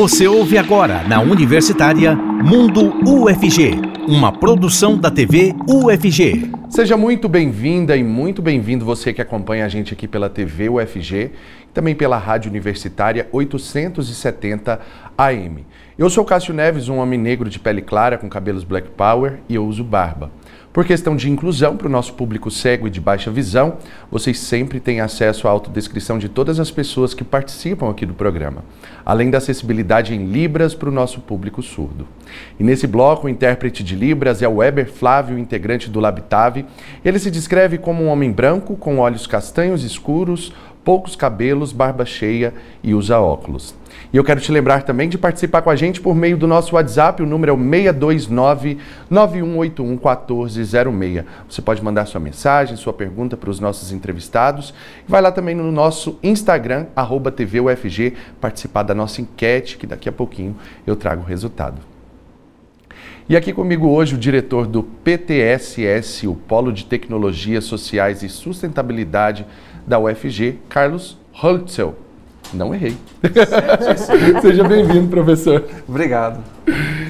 Você ouve agora na Universitária Mundo UFG, uma produção da TV UFG. Seja muito bem-vinda e muito bem-vindo você que acompanha a gente aqui pela TV UFG e também pela Rádio Universitária 870 AM. Eu sou Cássio Neves, um homem negro de pele clara com cabelos black power e eu uso barba. Por questão de inclusão para o nosso público cego e de baixa visão, vocês sempre têm acesso à autodescrição de todas as pessoas que participam aqui do programa, além da acessibilidade em Libras para o nosso público surdo. E nesse bloco, o intérprete de Libras é o Weber Flávio, integrante do Labitave. Ele se descreve como um homem branco, com olhos castanhos escuros, poucos cabelos, barba cheia e usa óculos. E eu quero te lembrar também de participar com a gente por meio do nosso WhatsApp, o número é o 629-9181-1406. Você pode mandar sua mensagem, sua pergunta para os nossos entrevistados. Vai lá também no nosso Instagram, arroba TVUFG, participar da nossa enquete, que daqui a pouquinho eu trago o resultado. E aqui comigo hoje o diretor do PTSS, o Polo de Tecnologias Sociais e Sustentabilidade da UFG, Carlos Holtzel. Não errei. Seja bem-vindo, professor. Obrigado.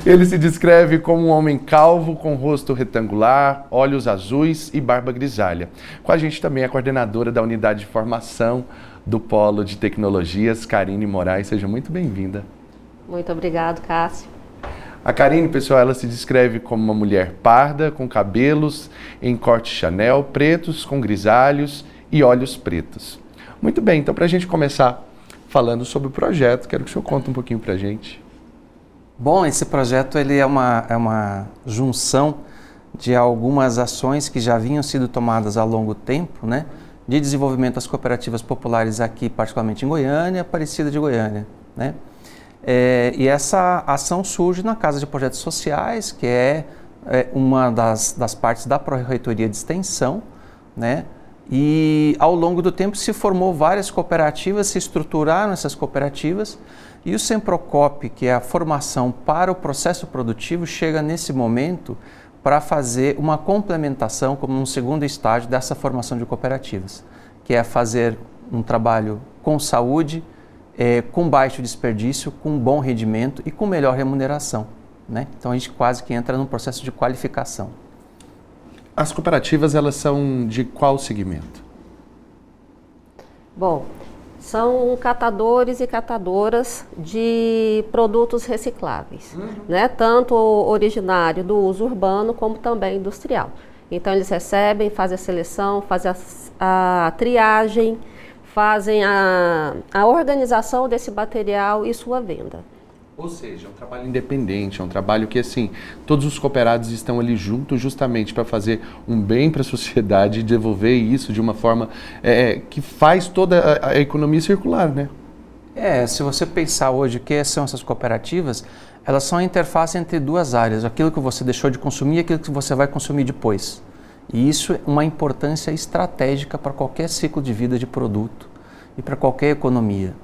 Ele se descreve como um homem calvo, com rosto retangular, olhos azuis e barba grisalha. Com a gente também a coordenadora da unidade de formação do Polo de Tecnologias, Karine Moraes. Seja muito bem-vinda. Muito obrigado, Cássio. A Karine, pessoal, ela se descreve como uma mulher parda, com cabelos em corte Chanel, pretos, com grisalhos e olhos pretos. Muito bem, então para a gente começar falando sobre o projeto. Quero que o senhor conte um pouquinho para a gente. Bom, esse projeto ele é uma, é uma junção de algumas ações que já vinham sido tomadas ao longo tempo, né? De desenvolvimento das cooperativas populares aqui, particularmente em Goiânia, Aparecida de Goiânia, né? É, e essa ação surge na Casa de Projetos Sociais, que é, é uma das, das partes da Pró-Reitoria de Extensão, né? E ao longo do tempo se formou várias cooperativas, se estruturaram essas cooperativas e o Semprocop, que é a formação para o processo produtivo, chega nesse momento para fazer uma complementação como um segundo estágio dessa formação de cooperativas, que é fazer um trabalho com saúde, é, com baixo desperdício, com bom rendimento e com melhor remuneração. Né? Então a gente quase que entra num processo de qualificação. As cooperativas, elas são de qual segmento? Bom, são catadores e catadoras de produtos recicláveis, uhum. né? tanto originário do uso urbano como também industrial. Então eles recebem, fazem a seleção, fazem a, a triagem, fazem a, a organização desse material e sua venda. Ou seja, é um trabalho independente, é um trabalho que, assim, todos os cooperados estão ali juntos justamente para fazer um bem para a sociedade e devolver isso de uma forma é, é, que faz toda a, a, economia circular, né? É, se você pensar hoje o que são essas cooperativas, elas são a interface entre duas áreas, aquilo que você deixou de consumir e aquilo que você vai consumir depois. E isso é uma importância estratégica para qualquer ciclo de vida de produto e para qualquer economia.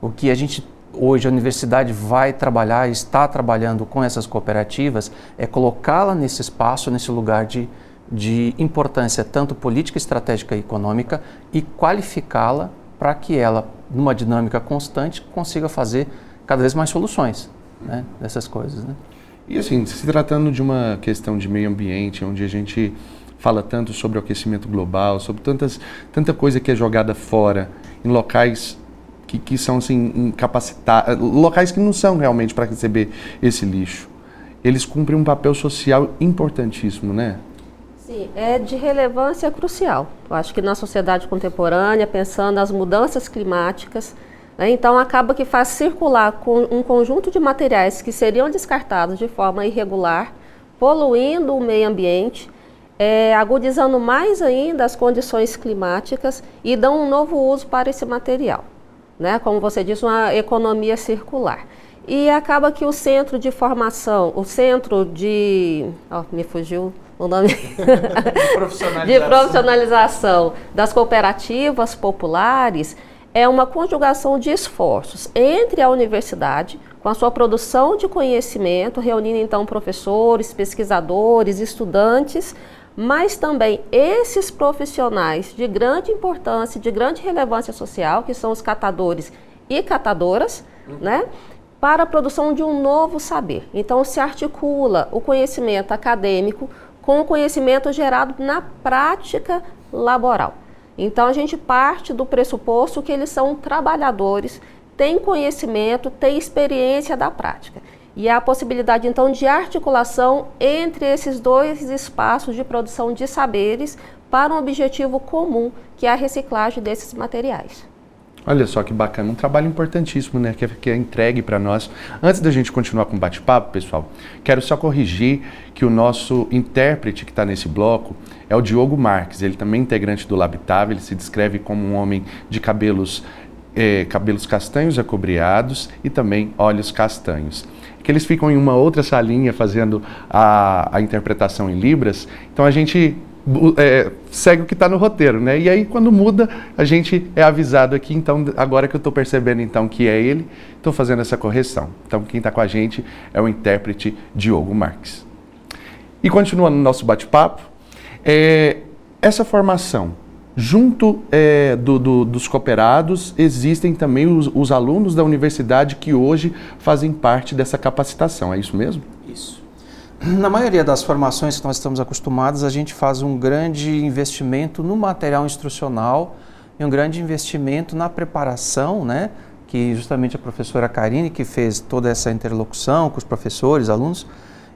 O que a gente hoje a universidade vai trabalhar, está trabalhando com essas cooperativas, é colocá-la nesse espaço, nesse lugar de, de importância tanto política, estratégica e econômica e qualificá-la para que ela, numa dinâmica constante, consiga fazer cada vez mais soluções né, dessas coisas. Né? E assim, se tratando de uma questão de meio ambiente, onde a gente fala tanto sobre o aquecimento global, sobre tantas, tanta coisa que é jogada fora, em locais que, que são assim, incapacitados, locais que não são realmente para receber esse lixo. Eles cumprem um papel social importantíssimo, né? Sim, é de relevância crucial. Eu acho que na sociedade contemporânea, pensando nas mudanças climáticas, né, então acaba que faz circular com um conjunto de materiais que seriam descartados de forma irregular, poluindo o meio ambiente, é, agudizando mais ainda as condições climáticas e dão um novo uso para esse material né? como você disse, uma economia circular. E acaba que o centro de formação, o centro de. Oh, me fugiu o nome. de, profissionalização. de profissionalização das cooperativas populares é uma conjugação de esforços entre a universidade, com a sua produção de conhecimento, reunindo então professores, pesquisadores, estudantes, mas também esses profissionais de grande importância, de grande relevância social, que são os catadores e catadoras, uhum. né? para a produção de um novo saber. Então, se articula o conhecimento acadêmico com o conhecimento gerado na prática laboral. Então, a gente parte do pressuposto que eles são trabalhadores, têm conhecimento, têm experiência da prática. E a possibilidade, então, de articulação entre esses dois espaços de produção de saberes para um objetivo comum, que é a reciclagem desses materiais. Olha só que bacana, um trabalho importantíssimo, né, que é, que é entregue para nós. Antes da gente continuar com o bate-papo, pessoal, quero só corrigir que o nosso intérprete que está nesse bloco é o Diogo Marques. Ele também é integrante do Labitável, ele se descreve como um homem de cabelos, eh, cabelos castanhos acobreados e também olhos castanhos. Que eles ficam em uma outra salinha fazendo a, a interpretação em Libras, então a gente é, segue o que está no roteiro, né? E aí quando muda, a gente é avisado aqui. Então agora que eu estou percebendo então que é ele, estou fazendo essa correção. Então quem está com a gente é o intérprete Diogo Marques. E continuando no nosso bate-papo, é, essa formação junto é, do, do, dos cooperados existem também os, os alunos da universidade que hoje fazem parte dessa capacitação. É isso mesmo? Isso. Na maioria das formações que nós estamos acostumados, a gente faz um grande investimento no material instrucional e um grande investimento na preparação, né? Que justamente a professora Karine que fez toda essa interlocução com os professores, alunos,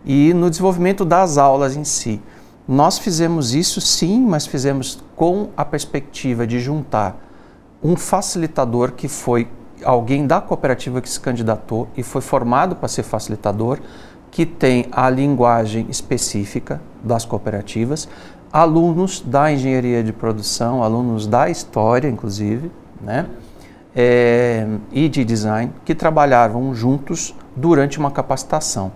e no desenvolvimento das aulas em si. Nós fizemos isso sim, mas fizemos com a perspectiva de juntar um facilitador que foi alguém da cooperativa que se candidatou e foi formado para ser facilitador, que tem a linguagem específica das cooperativas, alunos da engenharia de produção, alunos da história, inclusive, né? É, e de design, que trabalhavam juntos durante uma capacitação.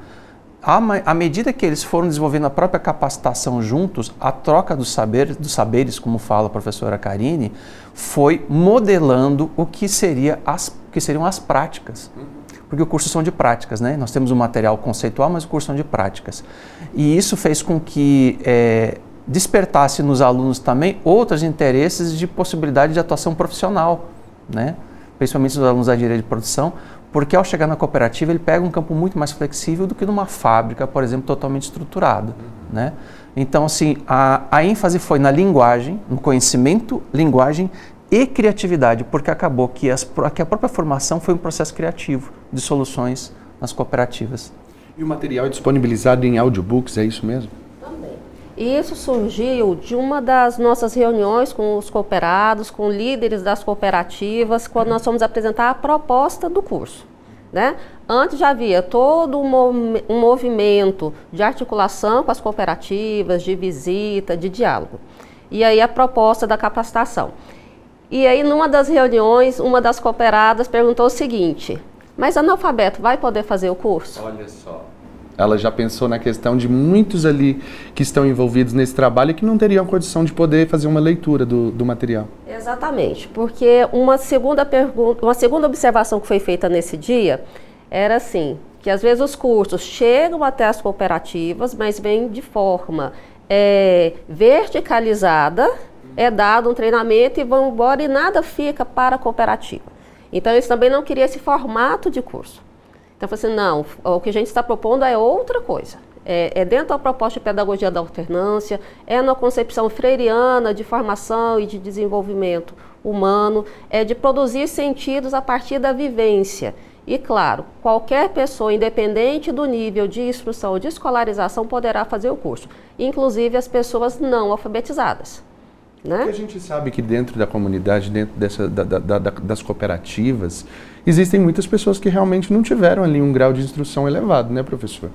À, medida que eles foram desenvolvendo a própria capacitação juntos, a troca dos saberes, dos saberes, como fala a professora Karine, foi modelando o que, seria as, que seriam as práticas. Porque o curso são de práticas, né? Nós temos um material conceitual, mas o curso são de práticas. E isso fez com que é, despertasse nos alunos também outros interesses de possibilidade de atuação profissional, né? Principalmente nos alunos da direito de produção, porque ao chegar na cooperativa ele pega um campo muito mais flexível do que numa fábrica, por exemplo, totalmente estruturada, né? Então, assim, a, a ênfase foi na linguagem, no conhecimento, linguagem e criatividade, porque acabou que, as, que a própria formação foi um processo criativo de soluções nas cooperativas. E o material é disponibilizado em audiobooks, é isso mesmo? Isso surgiu de uma das nossas reuniões com os cooperados, com líderes das cooperativas, quando nós fomos apresentar a proposta do curso. Né? Antes já havia todo um movimento de articulação com as cooperativas, de visita, de diálogo. E aí a proposta da capacitação. E aí, numa das reuniões, uma das cooperadas perguntou o seguinte: Mas analfabeto vai poder fazer o curso? Olha só. Ela já pensou na questão de muitos ali que estão envolvidos nesse trabalho e que não teriam condição de poder fazer uma leitura do, do material. Exatamente, porque uma segunda pergunta, uma segunda observação que foi feita nesse dia era assim, que às vezes os cursos chegam até as cooperativas, mas vêm de forma é, verticalizada, é dado um treinamento e vão embora e nada fica para a cooperativa. Então, eles também não queriam esse formato de curso. Então, eu falei assim, não, o que a gente está propondo é outra coisa. É, é, dentro da proposta de pedagogia da alternância, é na concepção freiriana de formação e de desenvolvimento humano, é de produzir sentidos a partir da vivência. E claro, qualquer pessoa, independente do nível de instrução ou de escolarização, poderá fazer o curso, inclusive as pessoas não alfabetizadas. Né? Porque a gente sabe que dentro da comunidade, dentro dessa, da, da, da, das cooperativas, existem muitas pessoas que realmente não tiveram ali um grau de instrução elevado, né, professor?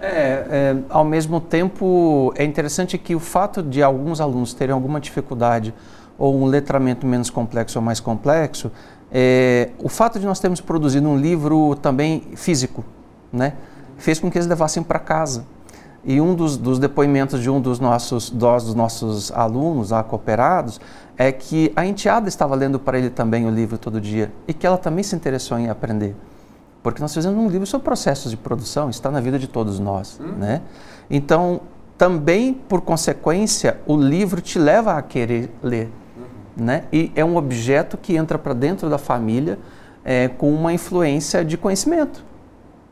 É, é, ao mesmo tempo, é interessante que o fato de alguns alunos terem alguma dificuldade ou um letramento menos complexo ou mais complexo, é, o fato de nós termos produzido um livro também físico, né, fez com que eles levassem para casa. E um dos, dos, depoimentos de um dos nossos, dos nossos alunos, a cooperados, é que a enteada estava lendo para ele também o livro todo dia e que ela também se interessou em aprender. Porque nós fizemos um livro sobre processos de produção, está na vida de todos nós. Hum. Né? Então, também, por consequência, o livro te leva a querer ler. Uhum. Né? E é um objeto que entra para dentro da família é, com uma influência de conhecimento.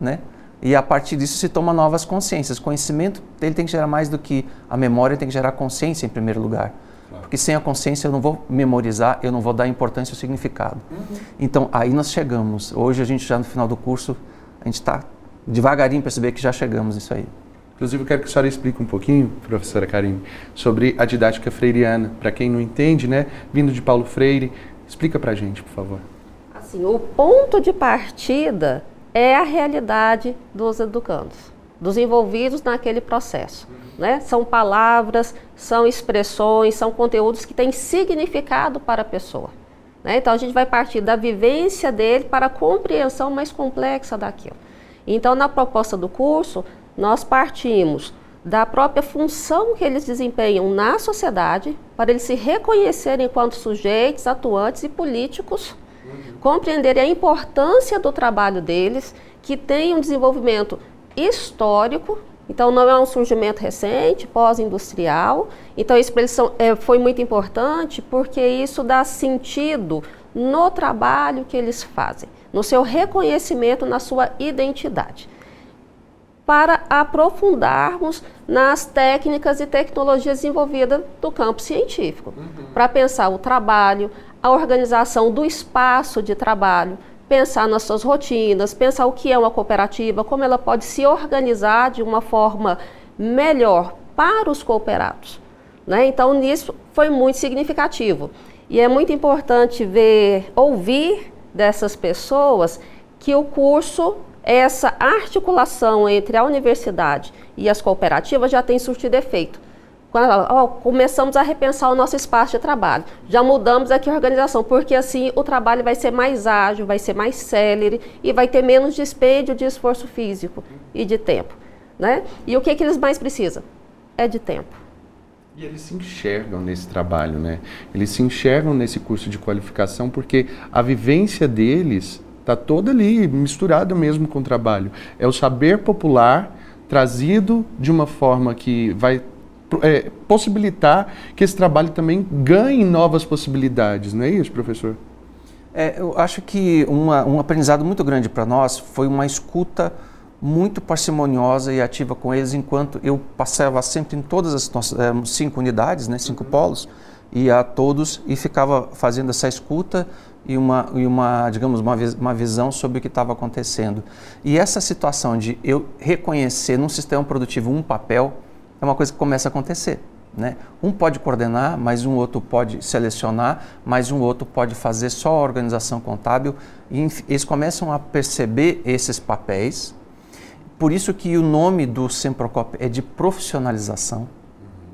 né? E a partir disso se toma novas consciências. Conhecimento ele tem que gerar mais do que a memória, tem que gerar consciência em primeiro lugar. Porque sem a consciência eu não vou memorizar, eu não vou dar importância ao significado. Uhum. Então aí nós chegamos. Hoje a gente já no final do curso, a gente está devagarinho perceber que já chegamos nisso aí. Inclusive, eu quero que a senhora explique um pouquinho, professora Karine, sobre a didática freiriana. Para quem não entende, né, vindo de Paulo Freire, explica para a gente, por favor. Assim, o ponto de partida é a realidade dos educandos, dos envolvidos naquele processo. Né? São palavras, são expressões, são conteúdos que têm significado para a pessoa. Né? Então, a gente vai partir da vivência dele para a compreensão mais complexa daquilo. Então, na proposta do curso, nós partimos da própria função que eles desempenham na sociedade, para eles se reconhecerem enquanto sujeitos, atuantes e políticos. Compreenderem a importância do trabalho deles, que tem um desenvolvimento histórico, então não é um surgimento recente, pós-industrial. Então isso para eles são, é, foi muito importante porque isso dá sentido no trabalho que eles fazem, no seu reconhecimento, na sua identidade para aprofundarmos nas técnicas e tecnologias desenvolvidas do campo científico, uhum. para pensar o trabalho, a organização do espaço de trabalho, pensar nas suas rotinas, pensar o que é uma cooperativa, como ela pode se organizar de uma forma melhor para os cooperados. Né? Então, nisso foi muito significativo. E é muito importante ver, ouvir dessas pessoas que o curso essa articulação entre a universidade e as cooperativas já tem surtido efeito. Ó, começamos a repensar o nosso espaço de trabalho, já mudamos aqui a organização, porque assim o trabalho vai ser mais ágil, vai ser mais célere e vai ter menos dispêndio de esforço físico e de tempo. Né? E o que, que eles mais precisam? É de tempo. E eles se enxergam nesse trabalho, né? Eles se enxergam nesse curso de qualificação porque a vivência deles Está todo ali, misturado mesmo com o trabalho. É o saber popular trazido de uma forma que vai é, possibilitar que esse trabalho também ganhe novas possibilidades, não é isso, professor? É, eu acho que uma, um aprendizado muito grande para nós foi uma escuta muito parcimoniosa e ativa com eles, enquanto eu passava sempre em todas as nossas cinco unidades, né, cinco uhum. polos, e a todos e ficava fazendo essa escuta e uma, e uma digamos, uma, uma visão sobre o que estava acontecendo. E essa situação de eu reconhecer num sistema produtivo um papel é uma coisa que começa a acontecer. Né? Um pode coordenar, mas um outro pode selecionar, mas um outro pode fazer só a organização contábil. E eles começam a perceber esses papéis. Por isso que o nome do Semprocop é de profissionalização.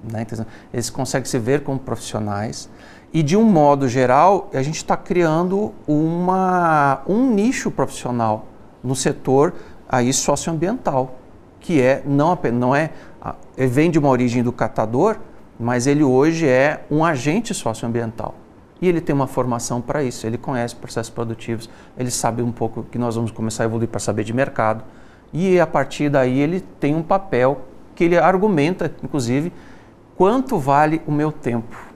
Né? Eles conseguem se ver como profissionais. E de um modo geral, a gente está criando uma, um nicho profissional no setor aí socioambiental, que é não, não é ele vem de uma origem do catador, mas ele hoje é um agente socioambiental. E ele tem uma formação para isso, ele conhece processos produtivos, ele sabe um pouco que nós vamos começar a evoluir para saber de mercado. E a partir daí ele tem um papel que ele argumenta, inclusive, quanto vale o meu tempo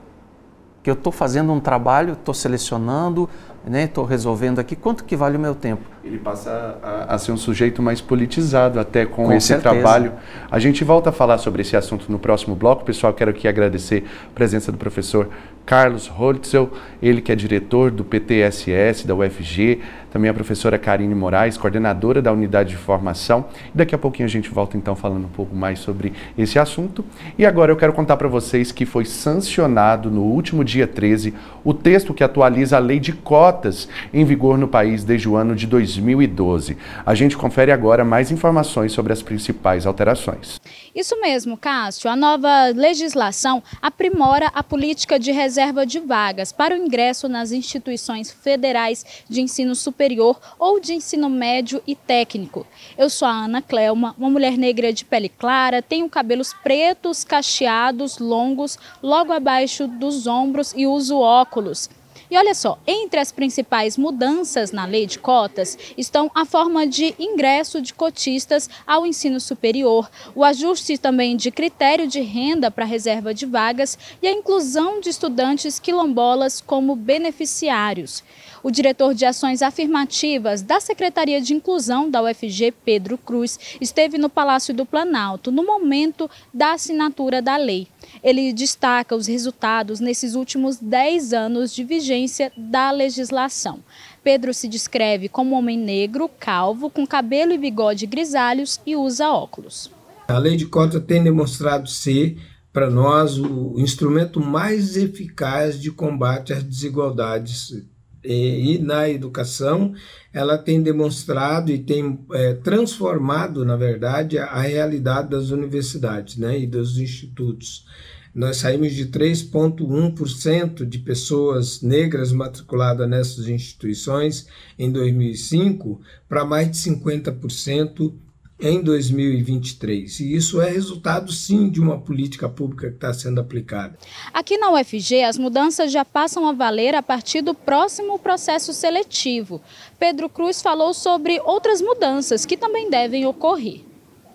que eu estou fazendo um trabalho, estou selecionando, estou né, resolvendo aqui, quanto que vale o meu tempo? Ele passa a, a ser um sujeito mais politizado até com, com esse certeza. trabalho. A gente volta a falar sobre esse assunto no próximo bloco. Pessoal, quero aqui agradecer a presença do professor Carlos Holtzel, ele que é diretor do PTSS da UFG, também a professora Karine Moraes, coordenadora da unidade de formação. Daqui a pouquinho a gente volta então falando um pouco mais sobre esse assunto. E agora eu quero contar para vocês que foi sancionado no último dia 13 o texto que atualiza a lei de cotas em vigor no país desde o ano de 2012. A gente confere agora mais informações sobre as principais alterações. Isso mesmo, Cássio. A nova legislação aprimora a política de reserva de vagas para o ingresso nas instituições federais de ensino superior ou de ensino médio e técnico. Eu sou a Ana Clelma, uma mulher negra de pele clara, tenho cabelos pretos, cacheados, longos, logo abaixo dos ombros e uso óculos. E olha só, entre as principais mudanças na lei de cotas estão a forma de ingresso de cotistas ao ensino superior, o ajuste também de critério de renda para reserva de vagas e a inclusão de estudantes quilombolas como beneficiários. O diretor de Ações Afirmativas da Secretaria de Inclusão da UFG, Pedro Cruz, esteve no Palácio do Planalto no momento da assinatura da lei. Ele destaca os resultados nesses últimos 10 anos de vigência da legislação. Pedro se descreve como homem negro, calvo, com cabelo e bigode grisalhos e usa óculos. A lei de cota tem demonstrado ser, para nós, o instrumento mais eficaz de combate às desigualdades e, na educação ela tem demonstrado e tem é, transformado, na verdade, a, a, realidade das universidades né, e dos institutos. Nós saímos de 3,1% de pessoas negras matriculadas nessas instituições em 2005 para mais de 50% em 2023. E isso é resultado, sim, de uma política pública que está sendo aplicada. Aqui na UFG, as mudanças já passam a valer a partir do próximo processo seletivo. Pedro Cruz falou sobre outras mudanças que também devem ocorrer.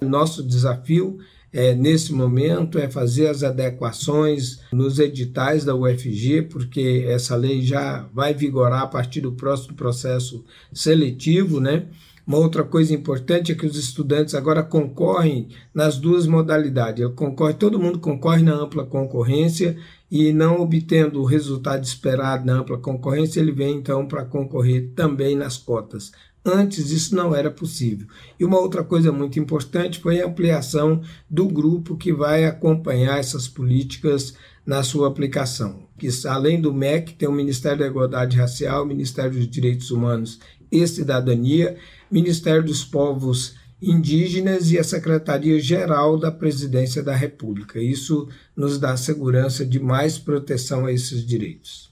Nosso desafio é, nesse momento é fazer as adequações nos editais da UFG, porque essa lei já vai vigorar a partir do próximo processo seletivo, né? Uma outra coisa importante é que os estudantes agora concorrem nas duas modalidades. Concorre, todo mundo concorre na ampla concorrência e não obtendo o resultado esperado na ampla concorrência, ele vem então para concorrer também nas cotas. Antes isso não era possível. E uma outra coisa muito importante foi a ampliação do grupo que vai acompanhar essas políticas na sua aplicação. Que além do MEC, tem o Ministério da Igualdade Racial, Ministério dos Direitos Humanos e Cidadania, Ministério dos Povos Indígenas e a Secretaria-Geral da Presidência da República. Isso nos dá segurança de mais proteção a esses direitos.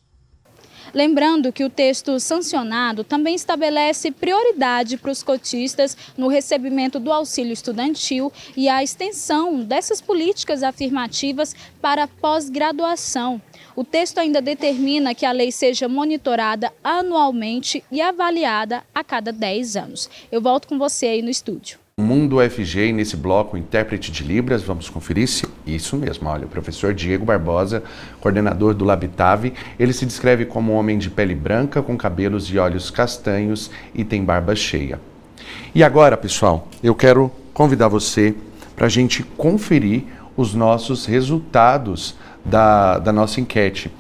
Lembrando que o texto sancionado também estabelece prioridade para os cotistas no recebimento do auxílio estudantil e a extensão dessas políticas afirmativas para pós-graduação. O texto ainda determina que a lei seja monitorada anualmente e avaliada a cada 10 anos. Eu volto com você aí no estúdio. Mundo UFG e nesse bloco intérprete de Libras, vamos conferir se isso mesmo. Olha, o professor Diego Barbosa, coordenador do Labitave, ele se descreve como um homem de pele branca, com cabelos e olhos castanhos e tem barba cheia. E agora, pessoal, eu quero convidar você para a gente conferir os nossos resultados da, da nossa enquete.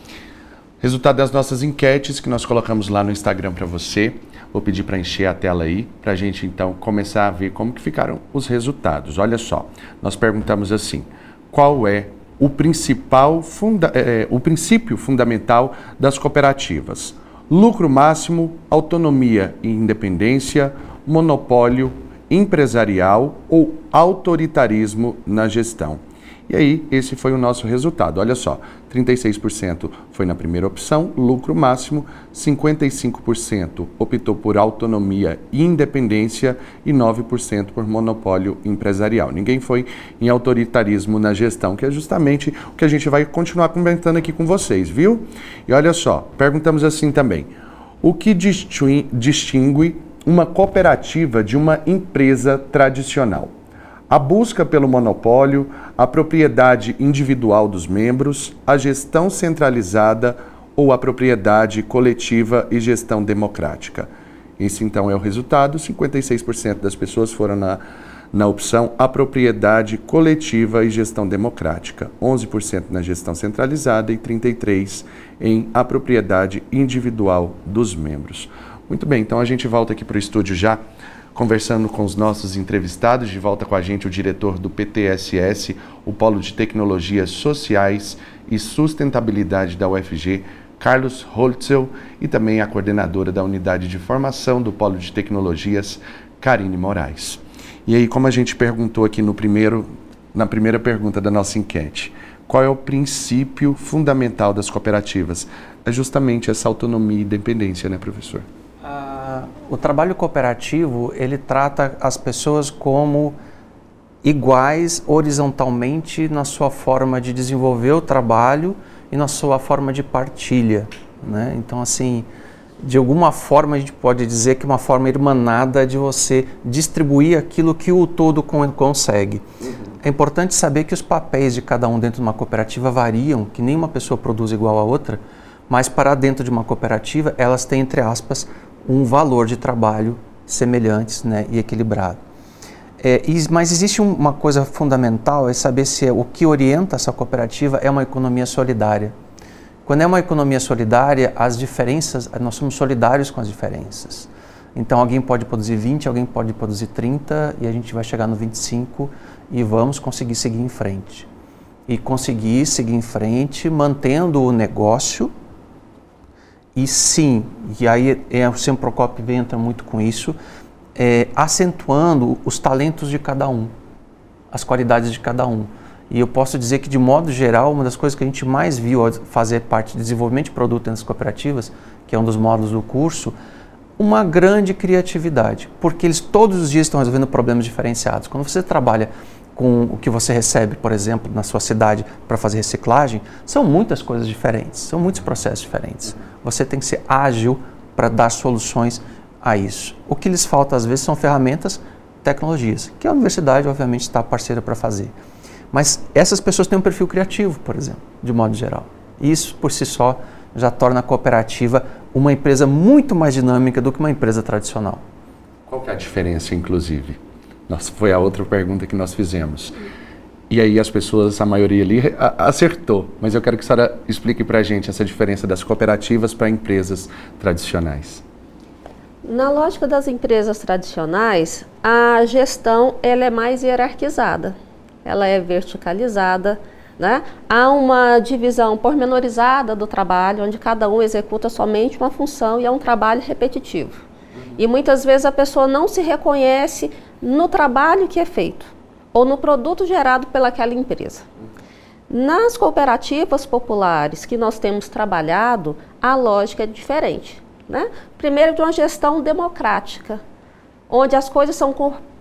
Resultado das nossas enquetes que nós colocamos lá no Instagram para você. Vou pedir para encher a tela aí, para a gente então começar a ver como que ficaram os resultados. Olha só, nós perguntamos assim, qual é o principal funda é, o princípio fundamental das cooperativas? Lucro máximo, autonomia e independência, monopólio empresarial ou autoritarismo na gestão. E aí, esse foi o nosso resultado. Olha só, 36% foi na primeira opção, lucro máximo, 55% optou por autonomia e independência e 9% por monopólio empresarial. Ninguém foi em autoritarismo na gestão, que é justamente o que a gente vai continuar comentando aqui com vocês, viu? E olha só, perguntamos assim também: o que distingue uma cooperativa de uma empresa tradicional? A busca pelo monopólio, a propriedade individual dos membros, a gestão centralizada ou a propriedade coletiva e gestão democrática. Esse então é o resultado: 56% das pessoas foram na, na opção a propriedade coletiva e gestão democrática, 11% na gestão centralizada e 33% em a propriedade individual dos membros. Muito bem, então a gente volta aqui para o estúdio já conversando com os nossos entrevistados. De volta com a gente o diretor do PTSS, o Polo de Tecnologias Sociais e Sustentabilidade da UFG, Carlos Holtzel, e também a coordenadora da Unidade de Formação do Polo de Tecnologias, Karine Moraes. E aí, como a gente perguntou aqui no primeiro, na primeira pergunta da nossa enquete, qual é o princípio fundamental das cooperativas? É justamente essa autonomia e independência, né, professor? O trabalho cooperativo ele trata as pessoas como iguais horizontalmente na sua forma de desenvolver o trabalho e na sua forma de partilha, né? Então assim, de alguma forma a gente pode dizer que é uma forma irmanada de você distribuir aquilo que o todo consegue. Uhum. É importante saber que os papéis de cada um dentro de uma cooperativa variam, que nenhuma pessoa produz igual a outra, mas para dentro de uma cooperativa elas têm, entre aspas, um valor de trabalho semelhantes né, e equilibrado. É, mas existe uma coisa fundamental, é saber se é, o que orienta essa cooperativa é uma economia solidária. Quando é uma economia solidária, as diferenças, nós somos solidários com as diferenças. Então alguém pode produzir 20, alguém pode produzir 30 e a gente vai chegar no 25 e vamos conseguir seguir em frente. E conseguir seguir em frente mantendo o negócio e sim, e aí é, o Sem Procopio entra muito com isso, é, acentuando os talentos de cada um, as qualidades de cada um. E eu posso dizer que, de modo geral, uma das coisas que a gente mais viu ao fazer parte de desenvolvimento de produto nas cooperativas, que é um dos módulos do curso, uma grande criatividade, porque eles todos os dias estão resolvendo problemas diferenciados. Quando você trabalha com o que você recebe, por exemplo, na sua cidade para fazer reciclagem, são muitas coisas diferentes, são muitos processos diferentes. Você tem que ser ágil para dar soluções a isso. O que lhes falta às vezes são ferramentas, tecnologias, que a universidade obviamente está parceira para fazer. Mas essas pessoas têm um perfil criativo, por exemplo, de modo geral. Isso por si só já torna a cooperativa uma empresa muito mais dinâmica do que uma empresa tradicional. Qual é a diferença, inclusive? Nossa, foi a outra pergunta que nós fizemos. E aí as pessoas, a maioria ali, acertou. Mas eu quero que a senhora explique para a gente essa diferença das cooperativas para empresas tradicionais. Na lógica das empresas tradicionais, a gestão ela é mais hierarquizada, ela é verticalizada, né? Há uma divisão pormenorizada do trabalho, onde cada um executa somente uma função e é um trabalho repetitivo. E muitas vezes a pessoa não se reconhece no trabalho que é feito ou no produto gerado pelaquela empresa. Nas cooperativas populares que nós temos trabalhado, a lógica é diferente. Né? Primeiro, de uma gestão democrática, onde as coisas são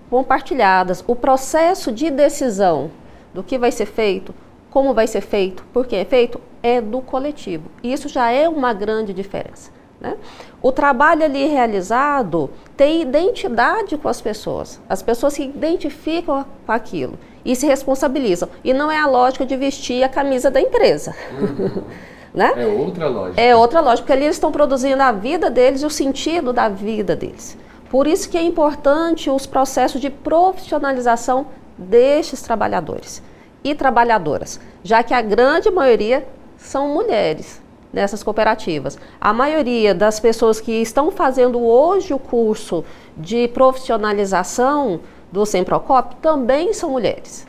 compartilhadas, o processo de decisão do que vai ser feito, como vai ser feito, por que é feito, é do coletivo. Isso já é uma grande diferença. Né? O trabalho ali realizado tem identidade com as pessoas. As pessoas se identificam com aquilo e se responsabilizam. E não é a lógica de vestir a camisa da empresa. Uhum. né? É outra lógica. É outra lógica, porque ali eles estão produzindo a vida deles e o sentido da vida deles. Por isso que é importante os processos de profissionalização destes trabalhadores e trabalhadoras, já que a grande maioria são mulheres nessas cooperativas. A maioria das pessoas que estão fazendo hoje o curso de profissionalização do Semprocop também são mulheres.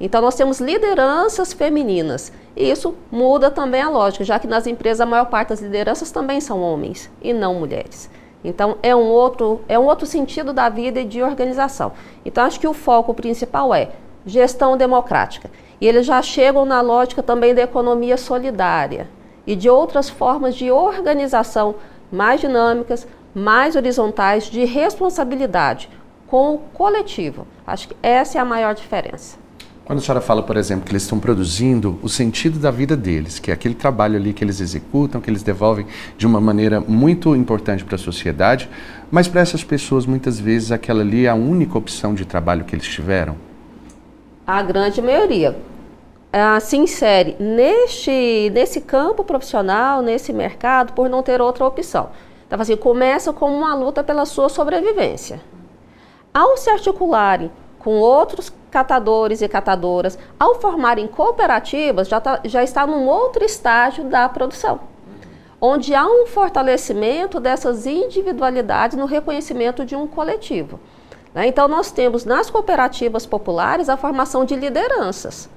Então nós temos lideranças femininas. E isso muda também a lógica, já que nas empresas a maior parte das lideranças também são homens e não mulheres. Então é um outro, é um outro sentido da vida e de organização. Então acho que o foco principal é gestão democrática. E eles já chegam na lógica também da economia solidária e de outras formas de organização mais dinâmicas, mais horizontais, de responsabilidade com o coletivo. Acho que essa é a maior diferença. Quando a senhora fala, por exemplo, que eles estão produzindo o sentido da vida deles, que é aquele trabalho ali que eles executam, que eles devolvem de uma maneira muito importante para a sociedade, mas para essas pessoas, muitas vezes, aquela ali é a única opção de trabalho que eles tiveram? A grande maioria uh, se insere neste, nesse campo profissional, nesse mercado, por não ter outra opção. Então, assim, começa como uma luta pela sua sobrevivência. Ao se articularem com outros catadores e catadoras, ao formarem cooperativas, já, tá, já está num outro estágio da produção, onde há um fortalecimento dessas individualidades no reconhecimento de um coletivo. Né? Então, nós temos nas cooperativas populares a formação de lideranças.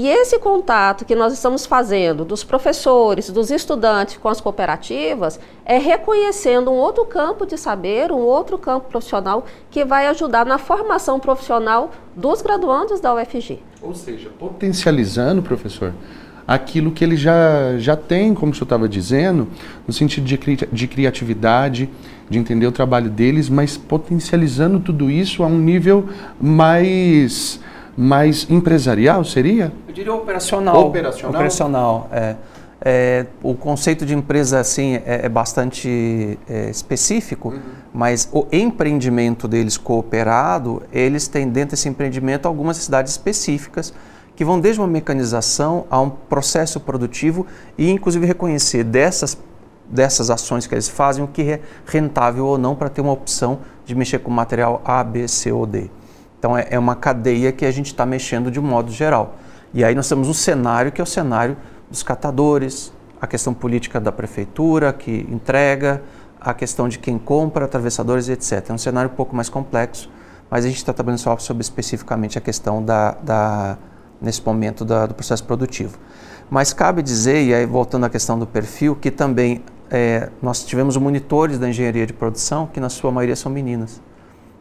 E esse contato que nós estamos fazendo dos professores, dos estudantes com as cooperativas, é reconhecendo um outro campo de saber, um outro campo profissional que vai ajudar na formação profissional dos graduandos da UFG. Ou seja, potencializando, professor, aquilo que ele já, já tem, como o senhor estava dizendo, no sentido de, cri de criatividade, de entender o trabalho deles, mas potencializando tudo isso a um nível mais mais empresarial, seria? Eu diria operacional. Operacional? Operacional, é. É, o conceito de empresa assim é, é bastante é, específico, uhum. mas o empreendimento deles cooperado, eles têm dentro desse empreendimento algumas necessidades específicas que vão desde uma mecanização a um processo produtivo e, inclusive, reconhecer dessas, dessas ações que eles fazem o que é rentável ou não para ter uma opção de mexer com material A, B, C ou D. Então, é, é uma cadeia que a gente está mexendo de um modo geral. E aí nós temos um cenário que é o cenário dos catadores, a questão política da prefeitura que entrega, a questão de quem compra, atravessadores, etc. É um cenário um pouco mais complexo, mas a gente está trabalhando só sobre especificamente a questão da, da nesse momento da, do processo produtivo. Mas cabe dizer, e aí voltando à questão do perfil, que também é, nós tivemos monitores da engenharia de produção, que na sua maioria são meninas.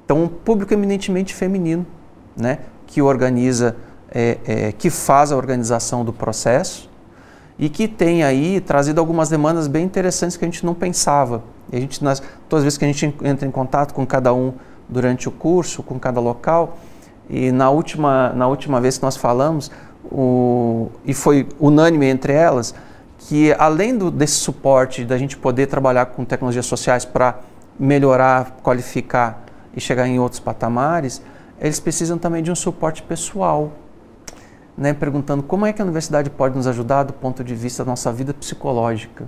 Então, um público eminentemente feminino, né, que organiza, é, é, que faz a organização do processo e que tem aí trazido algumas demandas bem interessantes que a gente não pensava. E a gente, nas, todas as vezes que a gente entra em contato com cada um durante o curso, com cada local, e na última, na última vez que nós falamos, o, e foi unânime entre elas, que além do, desse suporte da gente poder trabalhar com tecnologias sociais para melhorar, qualificar e chegar em outros patamares, eles precisam também de um suporte pessoal, né, perguntando como é que a universidade pode nos ajudar do ponto de vista da nossa vida psicológica.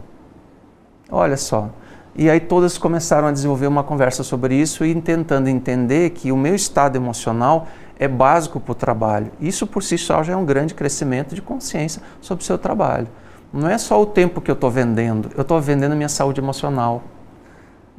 Olha só, e aí todas começaram a desenvolver uma conversa sobre isso e tentando entender que o meu estado emocional é básico para o trabalho. Isso por si só já é um grande crescimento de consciência sobre o seu trabalho. Não é só o tempo que eu estou vendendo, eu estou vendendo minha saúde emocional.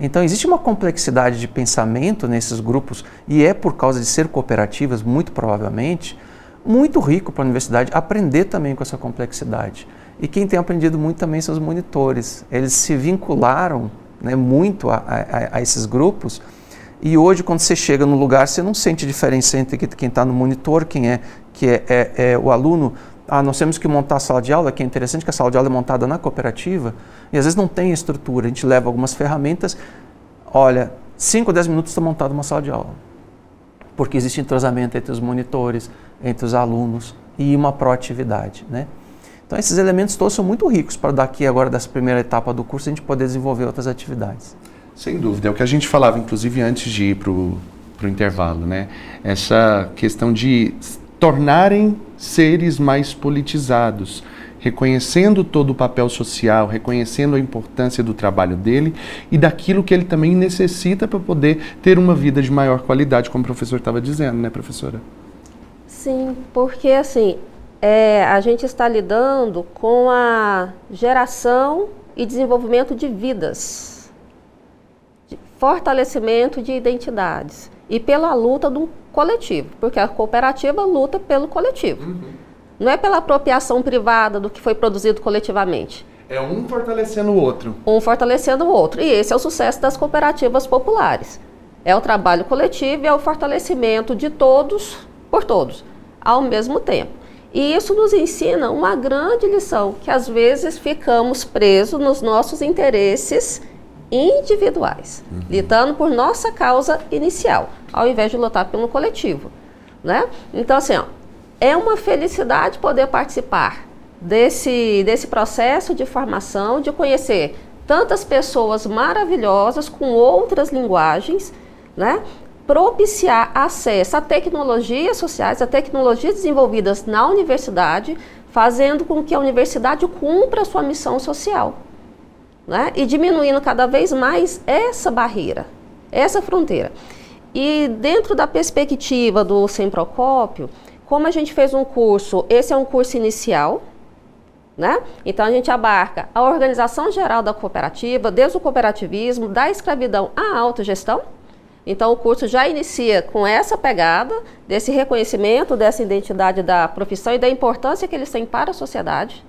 Então existe uma complexidade de pensamento nesses grupos e é por causa de ser cooperativas, muito provavelmente, muito rico para a universidade aprender também com essa complexidade. E quem tem aprendido muito também são os monitores. Eles se vincularam né, muito a, a, a, esses grupos. E hoje, quando você chega no lugar, você não sente diferença entre quem está no monitor, quem é, que é, é, é, o aluno. Ah, nós temos que montar a sala de aula, que é interessante que a sala de aula é montada na cooperativa, e às vezes não tem estrutura. A gente leva algumas ferramentas, olha, 5 ou 10 minutos está montada uma sala de aula. Porque existe entrosamento entre os monitores, entre os alunos e uma proatividade, né? Então, esses elementos todos são muito ricos para daqui agora, dessa primeira etapa do curso, a gente poder desenvolver outras atividades. Sem dúvida. É o que a gente falava, inclusive, antes de ir para o intervalo, né? Essa questão de tornarem seres mais politizados, reconhecendo todo o papel social, reconhecendo a importância do trabalho dele e daquilo que ele também necessita para poder ter uma vida de maior qualidade, como o professor estava dizendo, né, professora? Sim, porque assim, é, a gente está lidando com a geração e desenvolvimento de vidas, de fortalecimento de identidades e pela luta do coletivo, porque a cooperativa luta pelo coletivo. Uhum. Não é pela apropriação privada do que foi produzido coletivamente. É um fortalecendo o outro. Um fortalecendo o outro. E esse é o sucesso das cooperativas populares. É o trabalho coletivo e é o fortalecimento de todos por todos, ao mesmo tempo. E isso nos ensina uma grande lição, que às vezes ficamos presos nos nossos interesses individuais, uhum. lutando por nossa causa inicial, ao invés de lutar pelo coletivo, né? Então assim, ó, é uma felicidade poder participar desse desse processo de formação, de conhecer tantas pessoas maravilhosas com outras linguagens, né? propiciar acesso a tecnologias sociais, a tecnologias desenvolvidas na universidade, fazendo com que a universidade cumpra a sua missão social. Né? E diminuindo cada vez mais essa barreira, essa fronteira. E dentro da perspectiva do Semprocópio, como a gente fez um curso, esse é um curso inicial, né? Então a gente abarca a organização geral da cooperativa, desde o cooperativismo, da escravidão à autogestão, então, o curso já inicia com essa pegada, desse reconhecimento dessa identidade da profissão e da importância que eles têm para a sociedade.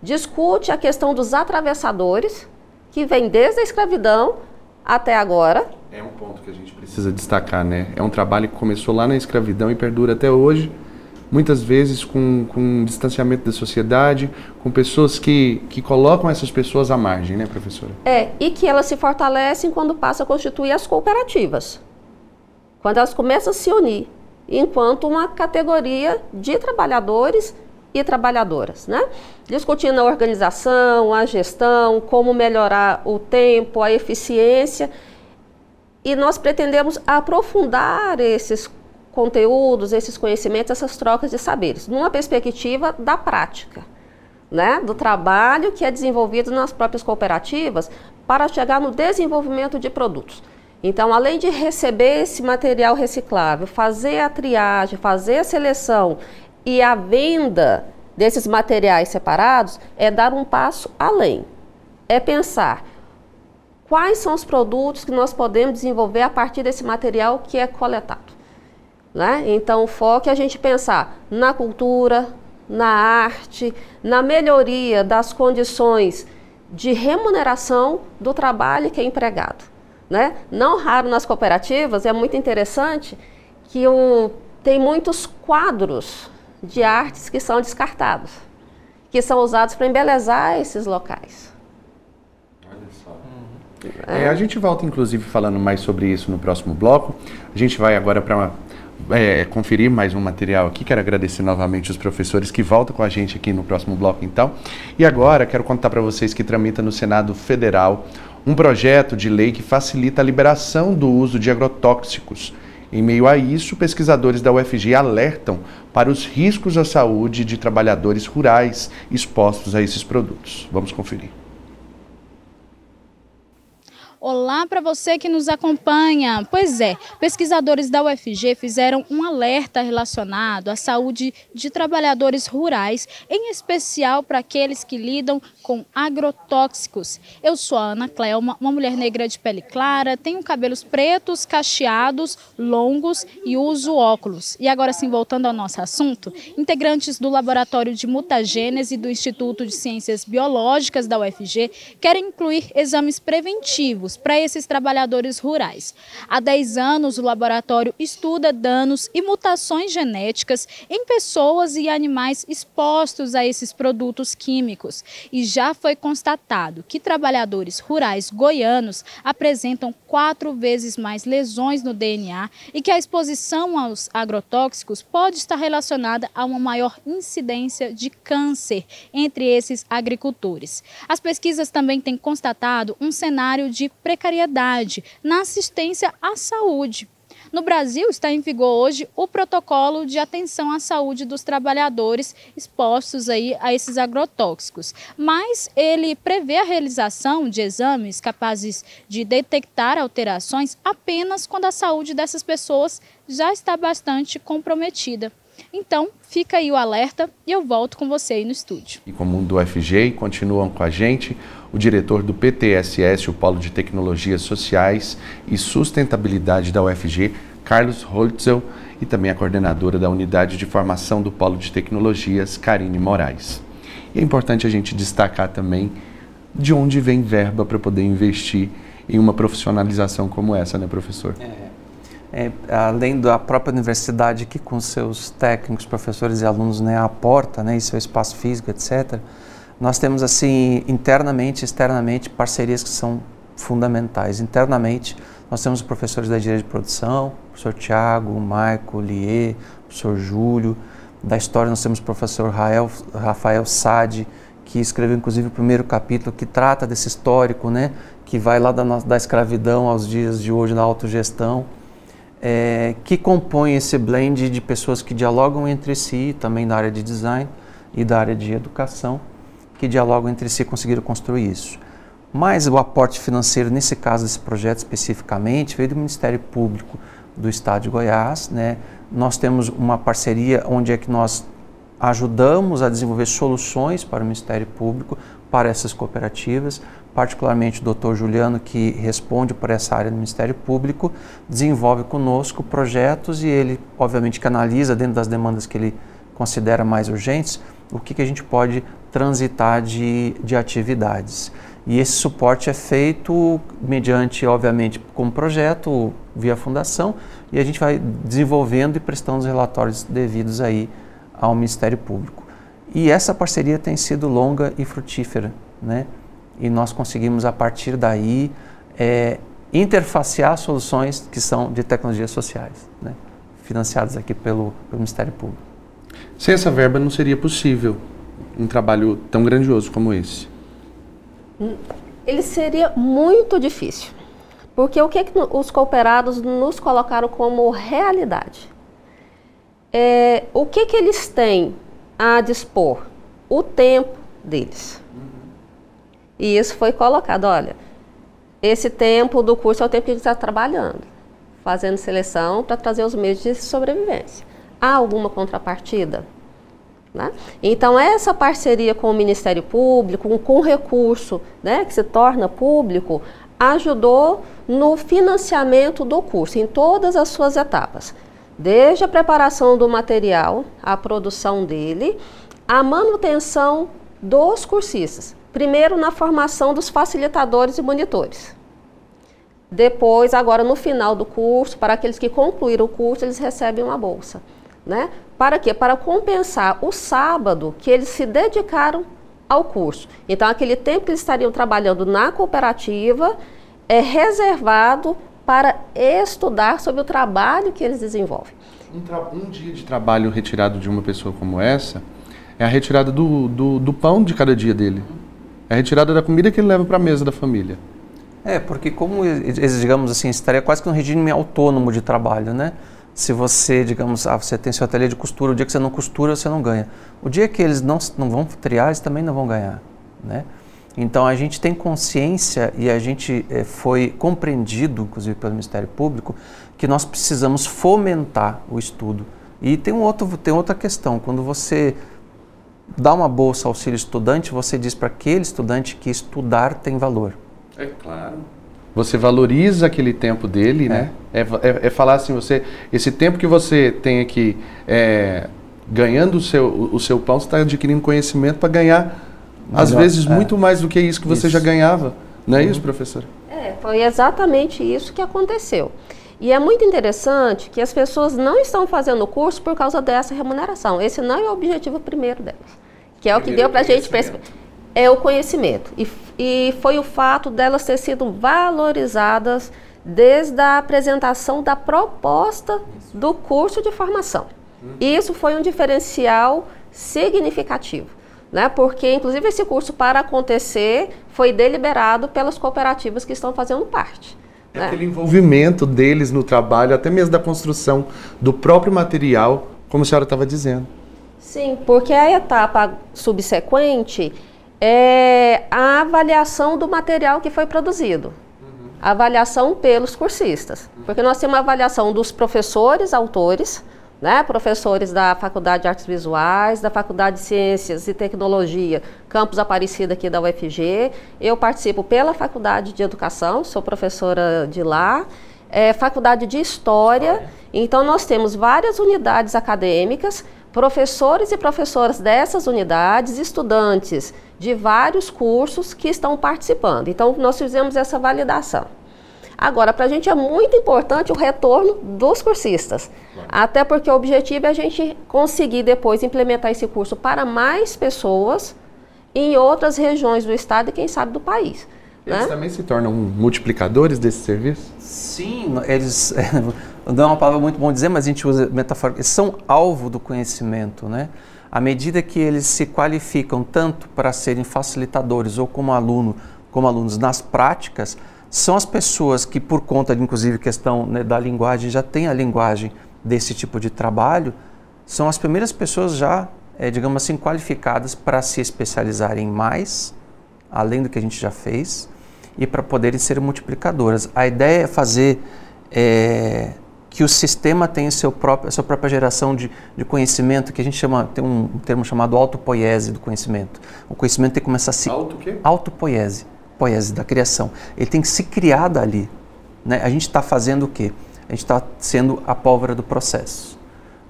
Discute a questão dos atravessadores, que vem desde a escravidão até agora. É um ponto que a gente precisa destacar, né? É um trabalho que começou lá na escravidão e perdura até hoje muitas vezes com, com distanciamento da sociedade, com pessoas que, que colocam essas pessoas à margem, né, professora? É, e que elas se fortalecem quando passam a constituir as cooperativas. Quando elas começam a se unir, enquanto uma categoria de trabalhadores e trabalhadoras, né? Discutindo a organização, a gestão, como melhorar o tempo, a eficiência. E nós pretendemos aprofundar esses conteúdos, esses conhecimentos, essas trocas de saberes, numa perspectiva da prática, né? do trabalho que é desenvolvido nas próprias cooperativas para chegar no desenvolvimento de produtos. Então, além de receber esse material reciclável, fazer a triagem, fazer a seleção e a venda desses materiais separados, é dar um passo além. É pensar quais são os produtos que nós podemos desenvolver a partir desse material que é coletado. Né? Então, o foco é a gente pensar na cultura, na arte, na melhoria das condições de remuneração do trabalho que é empregado. Né? Não raro nas cooperativas, é muito interessante que o, tem muitos quadros de artes que são descartados, que são usados para embelezar esses locais. É, a gente volta, inclusive, falando mais sobre isso no próximo bloco. A gente vai agora para é, conferir mais um material aqui. Quero agradecer novamente os professores que voltam com a gente aqui no próximo bloco, então. E agora quero contar para vocês que tramita no Senado Federal um projeto de lei que facilita a liberação do uso de agrotóxicos. Em meio a isso, pesquisadores da UFG alertam para os riscos à saúde de trabalhadores rurais expostos a esses produtos. Vamos conferir. Olá para você que nos acompanha. Pois é, pesquisadores da UFG fizeram um alerta relacionado à saúde de trabalhadores rurais, em especial para aqueles que lidam com agrotóxicos. Eu sou a Ana Clelma, uma mulher negra de pele clara, tenho cabelos pretos, cacheados, longos e uso óculos. E agora sim, voltando ao nosso assunto, integrantes do Laboratório de Mutagênese do Instituto de Ciências Biológicas da UFG querem incluir exames preventivos para esses trabalhadores rurais. Há 10 anos, o laboratório estuda danos e mutações genéticas em pessoas e animais expostos a esses produtos químicos e já foi constatado que trabalhadores rurais goianos apresentam quatro vezes mais lesões no DNA e que a exposição aos agrotóxicos pode estar relacionada a uma maior incidência de câncer entre esses agricultores. As pesquisas também têm constatado um cenário de precariedade na assistência à saúde. No Brasil, está em vigor hoje o protocolo de atenção à saúde dos trabalhadores expostos aí a esses agrotóxicos, mas ele prevê a realização de exames capazes de detectar alterações apenas quando a saúde dessas pessoas já está bastante comprometida. Então, fica aí o alerta e eu volto com você aí no estúdio. E como do FG, continuam com a gente o diretor do PTSS, o Polo de Tecnologias Sociais e Sustentabilidade da UFG, Carlos Holtzel, e também a coordenadora da Unidade de Formação do Polo de Tecnologias, Karine Moraes. E é importante a gente destacar também de onde vem verba para poder investir em uma profissionalização como essa, né, professor? É é, além da própria universidade que com seus técnicos, professores e alunos né, aporta, né, e seu espaço físico, etc., nós temos assim internamente externamente parcerias que são fundamentais. Internamente, nós temos professores da engenharia de produção, o professor Tiago, o Maico, o Lier, o professor Júlio. Da história, nós temos o professor Rael, Rafael Sade, que escreveu inclusive o primeiro capítulo que trata desse histórico, né, que vai lá da, da escravidão aos dias de hoje na autogestão é, que compõe esse blend de pessoas que dialogam entre si, também da área de design e da área de educação, que dialogam entre si conseguiram construir isso. Mas o aporte financeiro, nesse caso desse projeto especificamente, veio do Ministério Público do Estado de Goiás. Né? Nós temos uma parceria onde é que nós ajudamos a desenvolver soluções para o Ministério Público, para essas cooperativas, particularmente o doutor Juliano, que responde por essa área do Ministério Público, desenvolve conosco projetos e ele, obviamente, canaliza dentro das demandas que ele considera mais urgentes, o que, que a gente pode transitar de, de atividades. E esse suporte é feito mediante, obviamente, como projeto, via fundação, e a gente vai desenvolvendo e prestando os relatórios devidos aí ao Ministério Público. E essa parceria tem sido longa e frutífera, né? e nós conseguimos, a partir daí, é, interfacear soluções que são de tecnologias sociais, né? financiadas aqui pelo, pelo Ministério Público. Sem essa verba não seria possível um trabalho tão grandioso como esse? Ele seria muito difícil, porque o que, que os cooperados nos colocaram como realidade? é, o que, que eles têm a dispor? O tempo deles. E isso foi colocado, olha, esse tempo do curso é o tempo que a gente está trabalhando, fazendo seleção para trazer os meios de sobrevivência. Há alguma contrapartida? Né? Então, essa parceria com o Ministério Público, com o recurso né, que se torna público, ajudou no financiamento do curso, em todas as suas etapas. Desde a preparação do material, a produção dele, a manutenção dos cursistas. Primeiro, na formação dos facilitadores e monitores. Depois, agora no final do curso, para aqueles que concluíram o curso, eles recebem uma bolsa. Né? Para quê? Para compensar o sábado que eles se dedicaram ao curso. Então, aquele tempo que eles estariam trabalhando na cooperativa é reservado para estudar sobre o trabalho que eles desenvolvem. Um, um dia de trabalho retirado de uma pessoa como essa é a retirada do, do, do pão de cada dia dele. É a retirada da comida que ele leva para a mesa da família. É, porque como, digamos assim, estaria quase que um regime autônomo de trabalho, né? Se você, digamos, ah, você tem seu ateliê de costura, o dia que você não costura, você não ganha. O dia que eles não, não vão triar, eles também não vão ganhar, né? Então a gente tem consciência e a gente eh, foi compreendido, inclusive pelo Ministério Público, que nós precisamos fomentar o estudo. E tem, um outro, tem outra questão, quando você dá uma bolsa auxílio estudante, você diz para aquele estudante que estudar tem valor. É claro. Você valoriza aquele tempo dele, é. né? É, é, é, falar assim, você, esse tempo que você tem aqui é, ganhando o seu, o, seu pão, você está adquirindo conhecimento para ganhar, Melhor, às vezes, é. muito mais do que isso que você isso. já ganhava. Não é uhum. isso, professor? É, foi exatamente isso que aconteceu. E é muito interessante que as pessoas não estão fazendo o curso por causa dessa remuneração. Esse não é o objetivo primeiro delas. Que é o que deu para a gente perceber é o conhecimento. E, e foi o fato delas ter sido valorizadas desde a apresentação da proposta do curso de formação. Isso foi um diferencial significativo, né? Porque inclusive esse curso para acontecer foi deliberado pelas cooperativas que estão fazendo parte. É né? Aquele envolvimento deles no trabalho, até mesmo da construção do próprio material, como a senhora estava dizendo. Sim, porque a etapa subsequente é a avaliação do material que foi produzido. A avaliação pelos cursistas. Porque nós temos a avaliação dos professores, autores, né, professores da Faculdade de Artes Visuais, da Faculdade de Ciências e Tecnologia, Campus Aparecida aqui da UFG. Eu participo pela Faculdade de Educação, sou professora de lá. É, Faculdade de História. Então, nós temos várias unidades acadêmicas, professores e professoras dessas unidades, estudantes de vários cursos que estão participando. Então, nós fizemos essa validação. Agora, para a gente é muito importante o retorno dos cursistas, claro. até porque o objetivo é a gente conseguir depois implementar esse curso para mais pessoas em outras regiões do estado e quem sabe do país. Eles né? também se tornam multiplicadores desse serviço? Sim, eles não é uma palavra muito bom dizer, mas a gente usa metafórica. Eles são alvo do conhecimento, né? à medida que eles se qualificam tanto para serem facilitadores ou como aluno, como alunos nas práticas, são as pessoas que por conta de inclusive questão né, da linguagem já têm a linguagem desse tipo de trabalho, são as primeiras pessoas já, é, digamos assim, qualificadas para se especializarem mais, além do que a gente já fez, e para poderem ser multiplicadoras. A ideia é fazer é, que o sistema tem seu próprio, a sua própria geração de, de conhecimento, que a gente chama, tem um, termo chamado autopoiese do conhecimento. O conhecimento tem que começar a se... Auto quê? Autopoiese, poiese da criação. Ele tem que se criar dali. Né? A gente está fazendo o quê? A gente está sendo a pólvora do processo.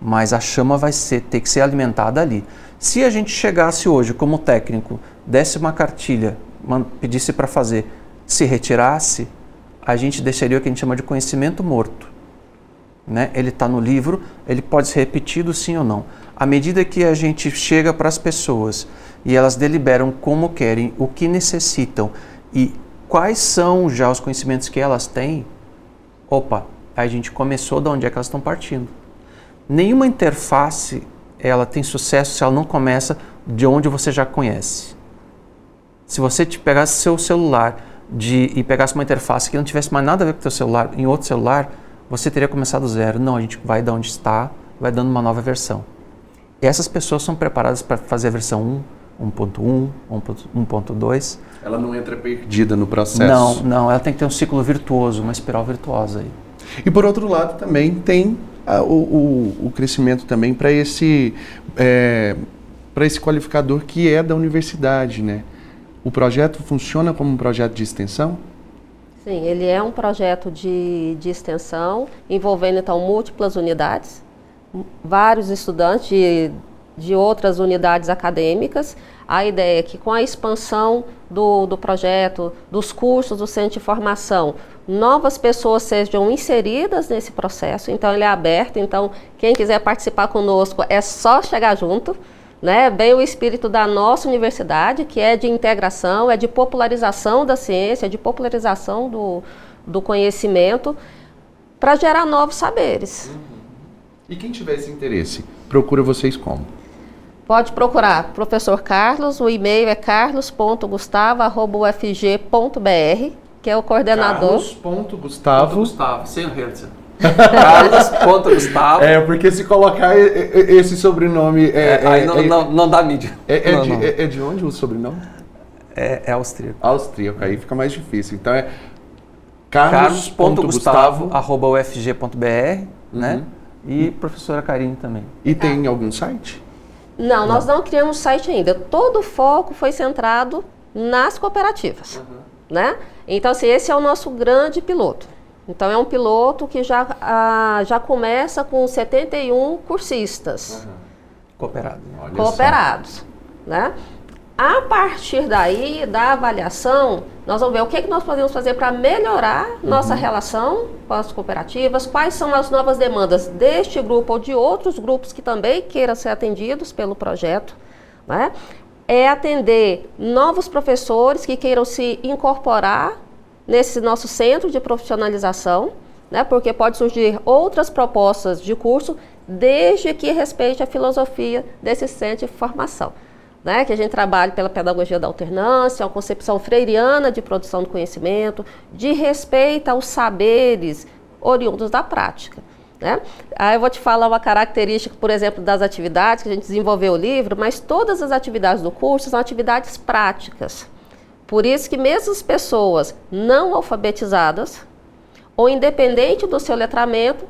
Mas a chama vai ser, ter que ser alimentada ali. Se a gente chegasse hoje como técnico, desse uma cartilha, pedisse para fazer, se retirasse, a gente deixaria o que a gente chama de conhecimento morto né? ele está no livro, ele pode ser repetido sim ou não. À medida que a gente chega para as pessoas e elas deliberam como querem, o que necessitam e quais são já os conhecimentos que elas têm, opa, a gente começou de onde é que elas estão partindo. Nenhuma interface ela tem sucesso se ela não começa de onde você já conhece. Se você te pegasse seu celular de, e pegasse uma interface que não tivesse mais nada a ver com o seu celular em outro celular, você teria começado zero. Não, a gente vai da onde está, vai dando uma nova versão. E essas pessoas são preparadas para fazer a versão 1, 1.1, 1.2. Ela não entra perdida no processo. Não, não, ela tem que ter um ciclo virtuoso, uma espiral virtuosa aí. E por outro lado também tem o, o, crescimento também para esse é, esse qualificador que é da universidade, né? O projeto funciona como um projeto de extensão? Sim, ele é um projeto de, de extensão envolvendo então múltiplas unidades, vários estudantes de, de outras unidades acadêmicas. A ideia é que com a expansão do, do projeto, dos cursos do centro de formação, novas pessoas sejam inseridas nesse processo. Então ele é aberto, então quem quiser participar conosco é só chegar junto né, bem o espírito da nossa universidade, que é de integração, é de popularização da ciência, de popularização do, do conhecimento, para gerar novos saberes. Uhum. E quem tiver esse interesse, procura vocês como? Pode procurar professor Carlos, o e-mail é carlos.gustavo.ufg.br, que é o coordenador. Carlos.gustavo. Gustavo, sem o Hertz. Carlos.gustavo. É, porque se colocar esse sobrenome. É, é, aí não, é, não, não, dá mídia. É, é não, de, não. é, de, onde o sobrenome? É, é austríaco. Austríaco, aí fica mais difícil. Então é carlos.gustavo.ufg.br, né? uhum. né? E uhum. professora Karine também. E tem algum site? Não, nós não criamos site ainda. Todo o foco foi centrado nas cooperativas, uhum. né? Então, assim, esse é o nosso grande piloto. Então é um piloto que já, ah, já começa com 71 cursistas. Uhum. Cooperados. Olha cooperados. Né? A partir daí, da avaliação, nós vamos ver o que, é que nós podemos fazer para melhorar uhum. nossa relação com as cooperativas, quais são as novas demandas deste grupo ou de outros grupos que também queiram ser atendidos pelo projeto. Né? É atender novos professores que queiram se incorporar nesse nosso centro de profissionalização, né, porque pode surgir outras propostas de curso, desde que respeite a filosofia desse centro de formação. Né, que a gente trabalhe pela pedagogia da alternância, uma concepção freiriana de produção do conhecimento, de respeito aos saberes oriundos da prática. Né? Aí eu vou te falar uma característica, por exemplo, das atividades que a gente desenvolveu o livro, mas todas as atividades do curso são atividades práticas. Por isso que mesmo as pessoas não alfabetizadas ou independente do seu letramento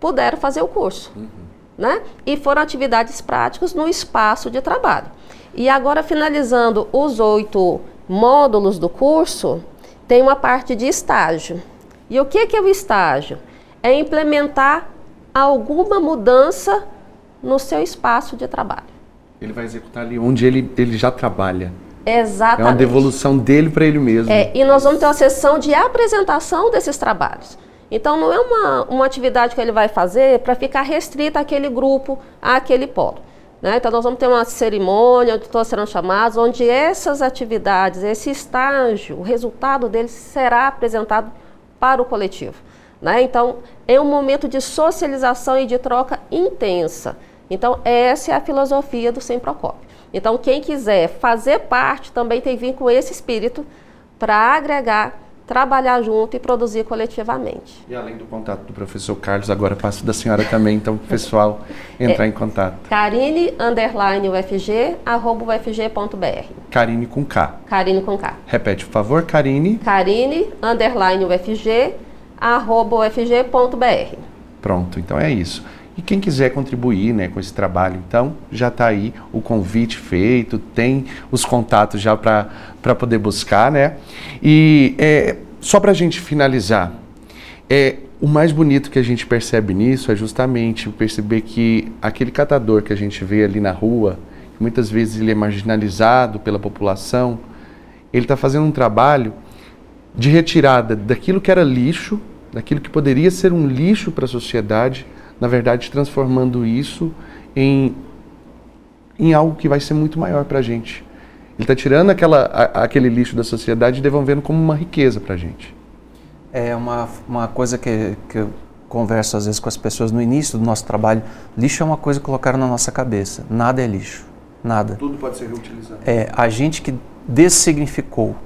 puderam fazer o curso, uhum. né? E foram atividades práticas no espaço de trabalho. E agora finalizando os oito módulos do curso, tem uma parte de estágio. E o que, que é o estágio? É implementar alguma mudança no seu espaço de trabalho. Ele vai executar ali onde ele, ele já trabalha. Exatamente. É uma devolução dele para ele mesmo. É, e nós vamos ter uma sessão de apresentação desses trabalhos. Então, não é uma, uma atividade que ele vai fazer para ficar restrita àquele grupo, àquele polo. Né? Então, nós vamos ter uma cerimônia onde todos serão chamados, onde essas atividades, esse estágio, o resultado dele será apresentado para o coletivo. Né? Então, é um momento de socialização e de troca intensa. Então, essa é a filosofia do Sem Procópio. Então, quem quiser fazer parte também tem que vir com esse espírito para agregar, trabalhar junto e produzir coletivamente. E além do contato do professor Carlos, agora passo da senhora também, então, para o pessoal entrar é, em contato. Karine, underline UFG, arroba ufg.br. Karine com K. Karine com K. Repete, por favor, Karine. Karine, underline UFG, ufg.br. Pronto, então é isso. E quem quiser contribuir né, com esse trabalho, então, já está aí o convite feito, tem os contatos já para poder buscar, né? E é, só para a gente finalizar, é, o mais bonito que a gente percebe nisso é justamente perceber que aquele catador que a gente vê ali na rua, muitas vezes ele é marginalizado pela população, ele está fazendo um trabalho de retirada daquilo que era lixo, daquilo que poderia ser um lixo para a sociedade, na verdade, transformando isso em, em algo que vai ser muito maior para a gente. Ele está tirando aquela, a, aquele lixo da sociedade e devolvendo como uma riqueza para a gente. É uma, uma coisa que, que eu converso às vezes com as pessoas no início do nosso trabalho. Lixo é uma coisa que colocaram na nossa cabeça. Nada é lixo. Nada. Tudo pode ser reutilizado. É a gente que dessignificou.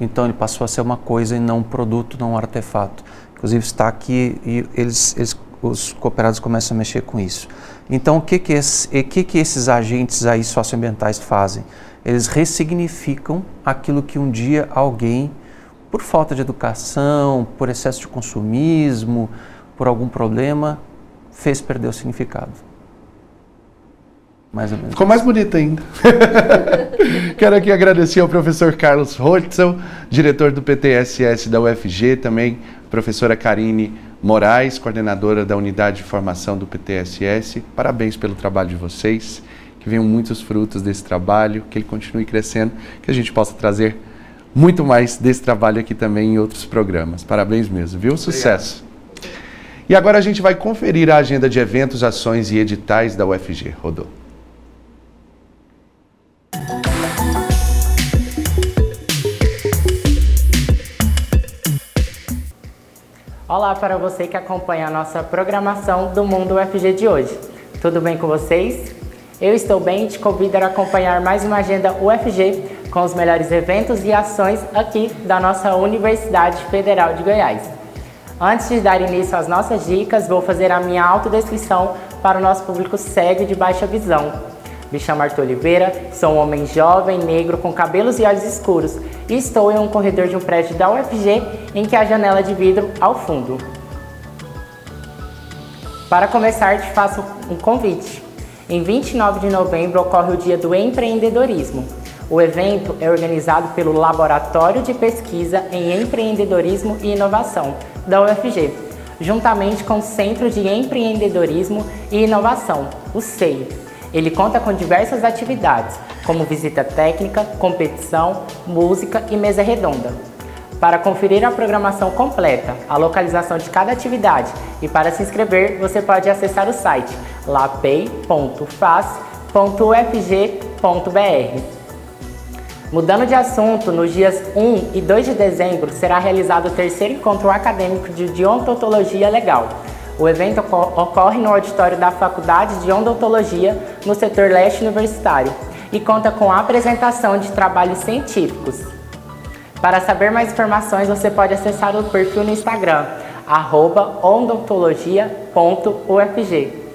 Então ele passou a ser uma coisa e não um produto, não um artefato. Inclusive está aqui e eles, eles os cooperados começam a mexer com isso. Então, o que que, esse, que que esses agentes aí socioambientais fazem? Eles ressignificam aquilo que um dia alguém, por falta de educação, por excesso de consumismo, por algum problema, fez perder o significado. Mais ou menos. Ficou mais bonito ainda. Quero aqui agradecer ao professor Carlos Holtzel, diretor do PTSS da UFG, também professora Karine Moraes, coordenadora da unidade de formação do PTSS. Parabéns pelo trabalho de vocês, que venham muitos frutos desse trabalho, que ele continue crescendo, que a gente possa trazer muito mais desse trabalho aqui também em outros programas. Parabéns mesmo, viu? Sucesso. E agora a gente vai conferir a agenda de eventos, ações e editais da UFG. Rodou. Olá para você que acompanha a nossa programação do Mundo UFG de hoje. Tudo bem com vocês? Eu estou bem e te convido a acompanhar mais uma agenda UFG com os melhores eventos e ações aqui da nossa Universidade Federal de Goiás. Antes de dar início às nossas dicas, vou fazer a minha autodescrição para o nosso público cego de baixa visão. Me chamo Arthur Oliveira, sou um homem jovem, negro, com cabelos e olhos escuros e estou em um corredor de um prédio da UFG em que há janela de vidro ao fundo. Para começar, te faço um convite. Em 29 de novembro ocorre o Dia do Empreendedorismo. O evento é organizado pelo Laboratório de Pesquisa em Empreendedorismo e Inovação da UFG, juntamente com o Centro de Empreendedorismo e Inovação, o CEI, ele conta com diversas atividades, como visita técnica, competição, música e mesa redonda. Para conferir a programação completa, a localização de cada atividade e para se inscrever, você pode acessar o site lapei.faz.ufg.br. Mudando de assunto, nos dias 1 e 2 de dezembro será realizado o terceiro encontro acadêmico de Deontologia Legal, o evento ocorre no auditório da Faculdade de Odontologia, no setor leste universitário, e conta com a apresentação de trabalhos científicos. Para saber mais informações, você pode acessar o perfil no Instagram, odontologia.ufg.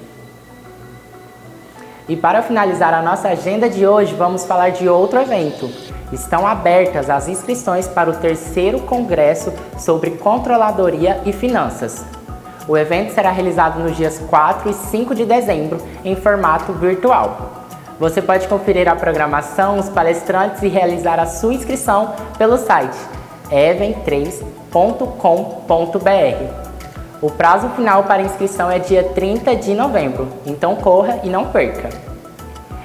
E para finalizar a nossa agenda de hoje, vamos falar de outro evento. Estão abertas as inscrições para o terceiro Congresso sobre Controladoria e Finanças. O evento será realizado nos dias 4 e 5 de dezembro em formato virtual. Você pode conferir a programação, os palestrantes e realizar a sua inscrição pelo site even3.com.br. O prazo final para inscrição é dia 30 de novembro, então corra e não perca.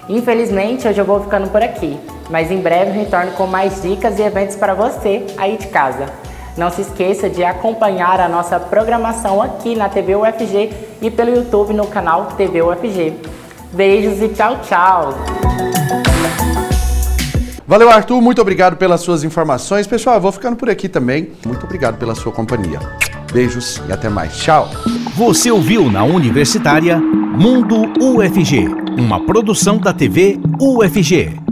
Infelizmente, hoje eu vou ficando por aqui, mas em breve retorno com mais dicas e eventos para você aí de casa. Não se esqueça de acompanhar a nossa programação aqui na TV UFG e pelo YouTube no canal TV UFG. Beijos e tchau, tchau! Valeu, Arthur. Muito obrigado pelas suas informações. Pessoal, eu vou ficando por aqui também. Muito obrigado pela sua companhia. Beijos e até mais. Tchau. Você ouviu na Universitária Mundo UFG, uma produção da TV UFG.